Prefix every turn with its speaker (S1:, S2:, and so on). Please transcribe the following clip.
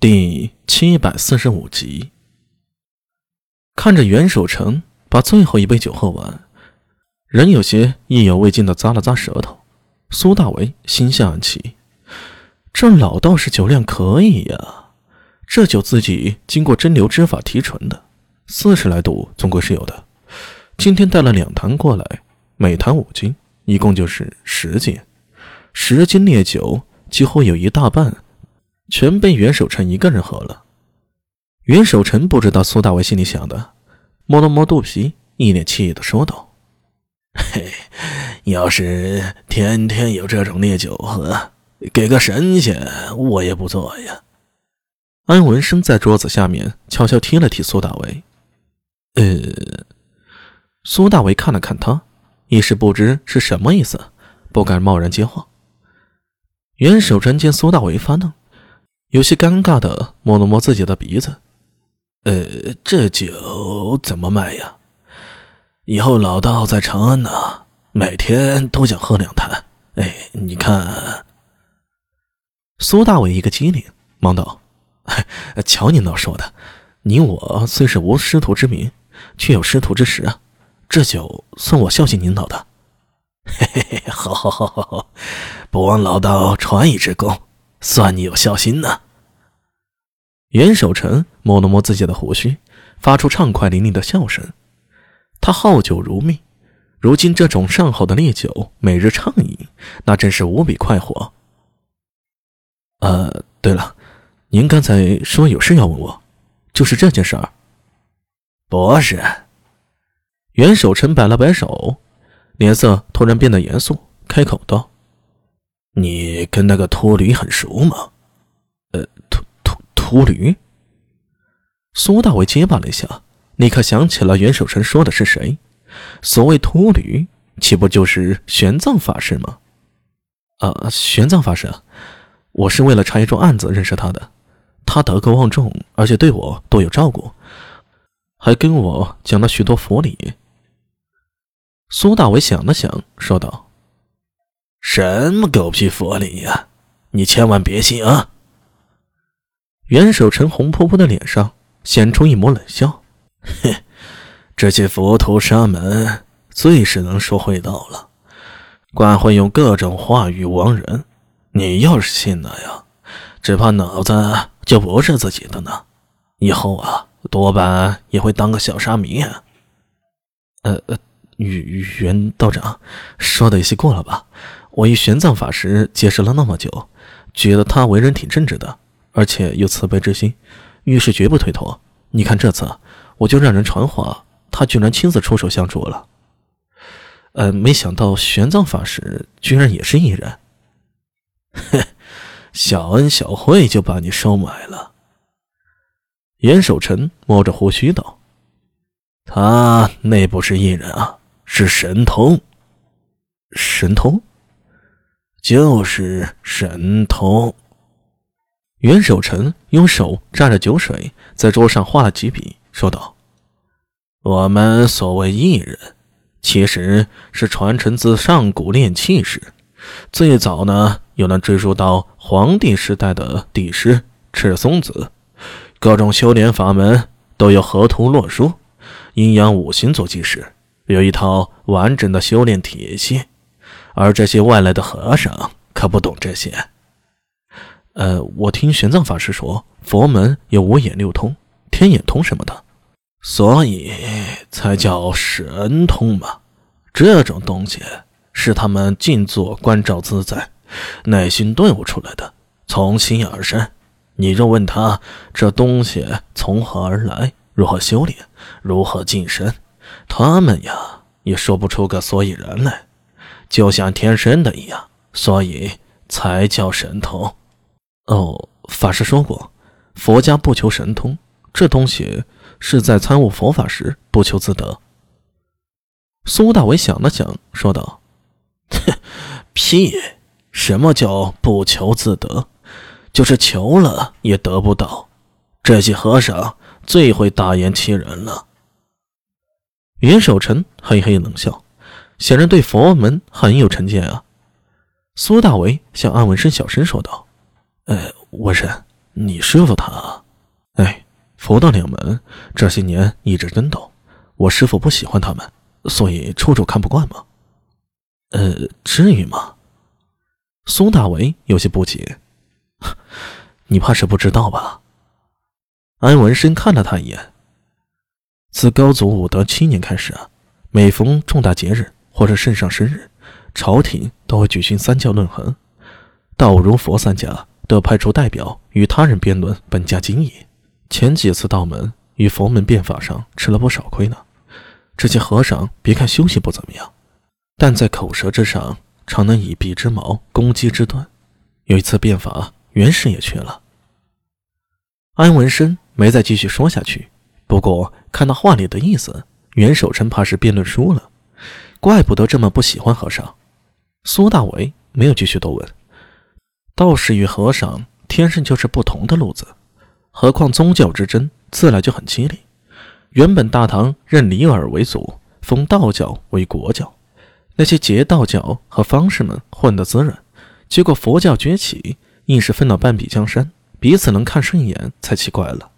S1: 第七百四十五集，看着袁守诚把最后一杯酒喝完，人有些意犹未尽的咂了咂舌头。苏大为心下暗喜，这老道士酒量可以呀，这酒自己经过蒸馏之法提纯的，四十来度总归是有的。今天带了两坛过来，每坛五斤，一共就是十斤。十斤烈酒，几乎有一大半。全被袁守诚一个人喝了。袁守诚不知道苏大为心里想的，摸了摸肚皮，一脸惬意的说道：“
S2: 嘿，要是天天有这种烈酒喝，给个神仙我也不做呀。”
S1: 安文生在桌子下面悄悄踢了踢苏大为。呃，苏大为看了看他，一时不知是什么意思，不敢贸然接话。袁守诚见苏大为发愣。有些尴尬的摸了摸自己的鼻子，
S2: 呃，这酒怎么卖呀？以后老道在长安呢，每天都想喝两坛。哎，你看。
S1: 苏大伟一个机灵，忙道：“ 瞧您倒说的，你我虽是无师徒之名，却有师徒之实啊。这酒算我孝敬您老的。”
S2: 嘿嘿嘿，好，好，好，好，好，不枉老道传一之功。算你有孝心呢。
S1: 袁守诚摸了摸自己的胡须，发出畅快淋漓的笑声。他好酒如命，如今这种上好的烈酒，每日畅饮，那真是无比快活。呃，对了，您刚才说有事要问我，就是这件事儿。
S2: 不是。
S1: 袁守诚摆了摆手，脸色突然变得严肃，开口道。
S2: 你跟那个秃驴很熟吗？
S1: 呃，秃秃秃驴。苏大伟结巴了一下，立刻想起了袁守诚说的是谁。所谓秃驴，岂不就是玄奘法师吗？啊，玄奘法师，我是为了查一桩案子认识他的。他德高望重，而且对我多有照顾，还跟我讲了许多佛理。苏大伟想了想，说道。
S2: 什么狗屁佛理呀！你千万别信啊！
S1: 袁守诚红扑扑的脸上显出一抹冷笑：“
S2: 哼，这些佛头沙门最是能说会道了，惯会用各种话语亡人。你要是信了呀，只怕脑子就不是自己的呢。以后啊，多半也会当个小沙弥。”
S1: 呃呃，袁袁道长说的有些过了吧？我与玄奘法师结识了那么久，觉得他为人挺正直的，而且有慈悲之心，遇事绝不推脱。你看这次，我就让人传话，他居然亲自出手相助了。呃，没想到玄奘法师居然也是异人。
S2: 哼，小恩小惠就把你收买了。
S1: 严守诚摸着胡须道：“
S2: 他那不是异人啊，是神通。
S1: 神通。”
S2: 就是神通。
S1: 袁守诚用手蘸着酒水，在桌上画了几笔，说道：“
S2: 我们所谓异人，其实是传承自上古炼器时，最早呢，又能追溯到黄帝时代的帝师赤松子。各种修炼法门都有河图洛书，阴阳五行做基石，有一套完整的修炼体系。”而这些外来的和尚可不懂这些。
S1: 呃，我听玄奘法师说，佛门有五眼六通、天眼通什么的，
S2: 所以才叫神通嘛。这种东西是他们静坐观照自在，内心顿悟出来的，从心而生。你若问他这东西从何而来，如何修炼，如何晋升，他们呀也说不出个所以然来。就像天生的一样，所以才叫神通。
S1: 哦，法师说过，佛家不求神通，这东西是在参悟佛法时不求自得。苏大伟想了想，说道：“
S2: 哼，屁！什么叫不求自得？就是求了也得不到。这些和尚最会大言欺人了。”
S1: 袁守诚嘿嘿冷笑。显然对佛门很有成见啊！苏大为向安文生小声说道：“呃，文生，
S2: 你师傅他……
S1: 哎，佛道两门这些年一直争斗，我师傅不喜欢他们，所以处处看不惯嘛。
S2: 呃，至于吗？
S1: 苏大为有些不解。你怕是不知道吧？安文生看了他一眼。自高祖武德七年开始啊，每逢重大节日或者圣上生日，朝廷都会举行三教论衡，道儒佛三家都派出代表与他人辩论本家经义。前几次道门与佛门辩法上吃了不少亏呢。这些和尚别看修行不怎么样，但在口舌之上常能以臂之矛攻击之盾。有一次辩法，袁氏也去了。安文生没再继续说下去。不过看到话里的意思，袁守诚怕是辩论输了，怪不得这么不喜欢和尚。苏大为没有继续多问。道士与和尚天生就是不同的路子，何况宗教之争自来就很激烈。原本大唐认李耳为祖，封道教为国教，那些结道教和方士们混得滋润，结果佛教崛起，硬是分了半壁江山，彼此能看顺眼才奇怪了。